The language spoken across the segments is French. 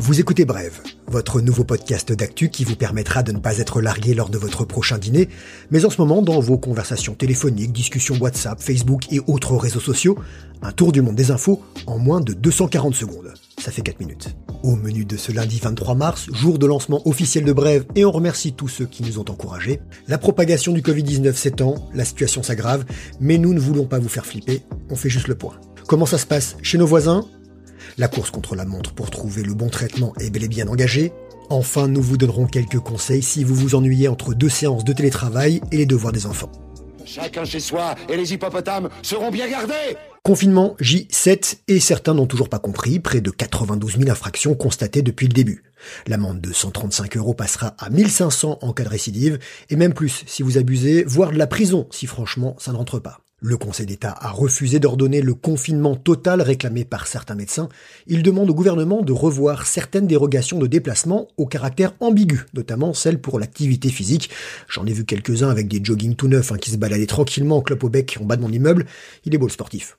Vous écoutez Brève, votre nouveau podcast d'actu qui vous permettra de ne pas être largué lors de votre prochain dîner, mais en ce moment dans vos conversations téléphoniques, discussions WhatsApp, Facebook et autres réseaux sociaux, un tour du monde des infos en moins de 240 secondes. Ça fait 4 minutes. Au menu de ce lundi 23 mars, jour de lancement officiel de Brève, et on remercie tous ceux qui nous ont encouragés, la propagation du Covid-19 s'étend, la situation s'aggrave, mais nous ne voulons pas vous faire flipper, on fait juste le point. Comment ça se passe chez nos voisins? La course contre la montre pour trouver le bon traitement est bel et bien engagée. Enfin, nous vous donnerons quelques conseils si vous vous ennuyez entre deux séances de télétravail et les devoirs des enfants. Chacun chez soi et les hippopotames seront bien gardés Confinement J7 et certains n'ont toujours pas compris, près de 92 000 infractions constatées depuis le début. L'amende de 135 euros passera à 1500 en cas de récidive et même plus si vous abusez, voire de la prison si franchement ça ne rentre pas. Le Conseil d'État a refusé d'ordonner le confinement total réclamé par certains médecins. Il demande au gouvernement de revoir certaines dérogations de déplacement au caractère ambigu, notamment celles pour l'activité physique. J'en ai vu quelques-uns avec des jogging tout neufs hein, qui se baladaient tranquillement en clope au bec en bas de mon immeuble. Il est beau le sportif.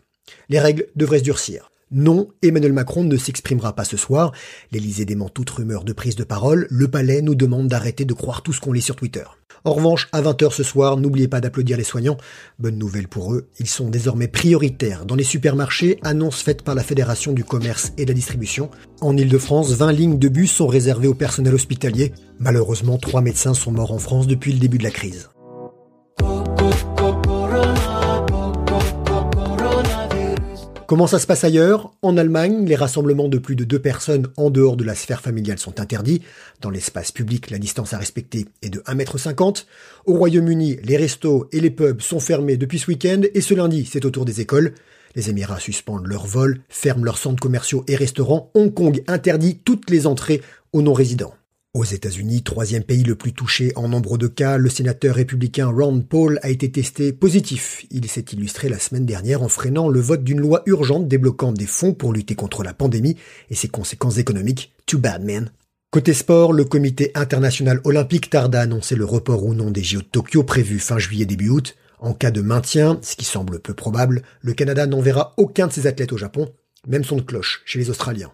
Les règles devraient se durcir. Non, Emmanuel Macron ne s'exprimera pas ce soir. L'Élysée dément toute rumeur de prise de parole. Le Palais nous demande d'arrêter de croire tout ce qu'on lit sur Twitter. En revanche, à 20h ce soir, n'oubliez pas d'applaudir les soignants. Bonne nouvelle pour eux, ils sont désormais prioritaires dans les supermarchés, annonce faite par la Fédération du commerce et de la distribution. En Ile-de-France, 20 lignes de bus sont réservées au personnel hospitalier. Malheureusement, trois médecins sont morts en France depuis le début de la crise. Comment ça se passe ailleurs? En Allemagne, les rassemblements de plus de deux personnes en dehors de la sphère familiale sont interdits. Dans l'espace public, la distance à respecter est de 1m50. Au Royaume-Uni, les restos et les pubs sont fermés depuis ce week-end et ce lundi, c'est au tour des écoles. Les Émirats suspendent leurs vols, ferment leurs centres commerciaux et restaurants. Hong Kong interdit toutes les entrées aux non-résidents. Aux États-Unis, troisième pays le plus touché en nombre de cas, le sénateur républicain Ron Paul a été testé positif. Il s'est illustré la semaine dernière en freinant le vote d'une loi urgente débloquant des fonds pour lutter contre la pandémie et ses conséquences économiques. Too bad, man. Côté sport, le comité international olympique tarde à annoncer le report ou non des JO de Tokyo prévus fin juillet début août. En cas de maintien, ce qui semble peu probable, le Canada n'enverra aucun de ses athlètes au Japon, même son de cloche chez les Australiens.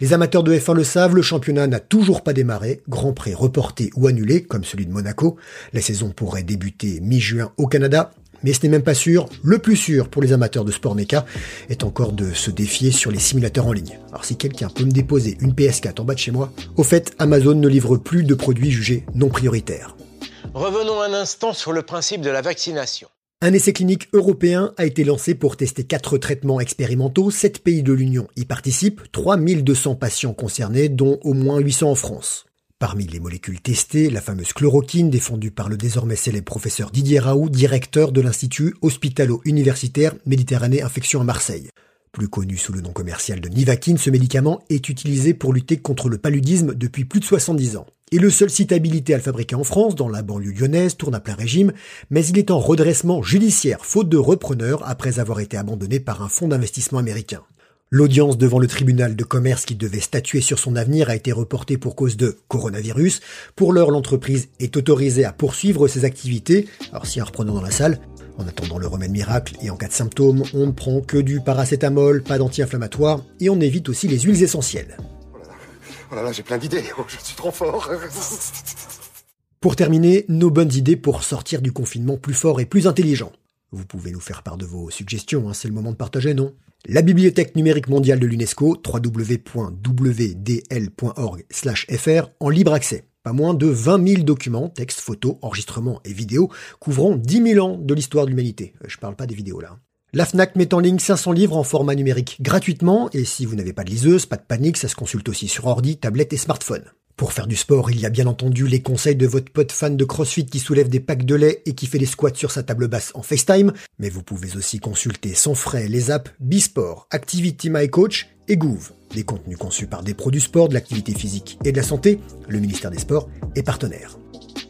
Les amateurs de F1 le savent, le championnat n'a toujours pas démarré, Grand Prix reporté ou annulé, comme celui de Monaco. La saison pourrait débuter mi-juin au Canada, mais ce n'est même pas sûr. Le plus sûr pour les amateurs de sport méca est encore de se défier sur les simulateurs en ligne. Alors si quelqu'un peut me déposer une PS4 en bas de chez moi, au fait, Amazon ne livre plus de produits jugés non prioritaires. Revenons un instant sur le principe de la vaccination. Un essai clinique européen a été lancé pour tester quatre traitements expérimentaux. Sept pays de l'Union y participent, 3200 patients concernés, dont au moins 800 en France. Parmi les molécules testées, la fameuse chloroquine défendue par le désormais célèbre professeur Didier Raoult, directeur de l'Institut hospitalo-universitaire Méditerranée Infection à Marseille. Plus connu sous le nom commercial de Nivaquine, ce médicament est utilisé pour lutter contre le paludisme depuis plus de 70 ans. Et le seul site habilité à le fabriquer en France, dans la banlieue lyonnaise, tourne à plein régime, mais il est en redressement judiciaire, faute de repreneur, après avoir été abandonné par un fonds d'investissement américain. L'audience devant le tribunal de commerce qui devait statuer sur son avenir a été reportée pour cause de coronavirus. Pour l'heure, l'entreprise est autorisée à poursuivre ses activités. Alors si un repreneur dans la salle, en attendant le remède miracle et en cas de symptômes, on ne prend que du paracétamol, pas d'anti-inflammatoire et on évite aussi les huiles essentielles. Oh j'ai plein d'idées, oh, je suis trop fort Pour terminer, nos bonnes idées pour sortir du confinement plus fort et plus intelligent. Vous pouvez nous faire part de vos suggestions, hein, c'est le moment de partager, non? La Bibliothèque numérique mondiale de l'UNESCO, www.wdl.org/fr, en libre accès. Pas moins de 20 000 documents, textes, photos, enregistrements et vidéos, couvrant 10 000 ans de l'histoire de l'humanité. Euh, je parle pas des vidéos là. La FNAC met en ligne 500 livres en format numérique gratuitement, et si vous n'avez pas de liseuse, pas de panique, ça se consulte aussi sur ordi, tablette et smartphone. Pour faire du sport, il y a bien entendu les conseils de votre pote fan de CrossFit qui soulève des packs de lait et qui fait des squats sur sa table basse en FaceTime, mais vous pouvez aussi consulter sans frais les apps Bisport, Activity My Coach et Groove. Des contenus conçus par des pros du sport, de l'activité physique et de la santé, le ministère des Sports est partenaire.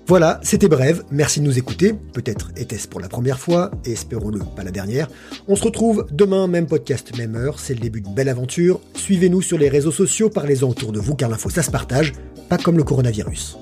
Voilà, c'était bref, merci de nous écouter, peut-être était-ce pour la première fois, et espérons-le pas la dernière. On se retrouve demain, même podcast, même heure, c'est le début d'une belle aventure. Suivez-nous sur les réseaux sociaux, parlez-en autour de vous car l'info ça se partage, pas comme le coronavirus.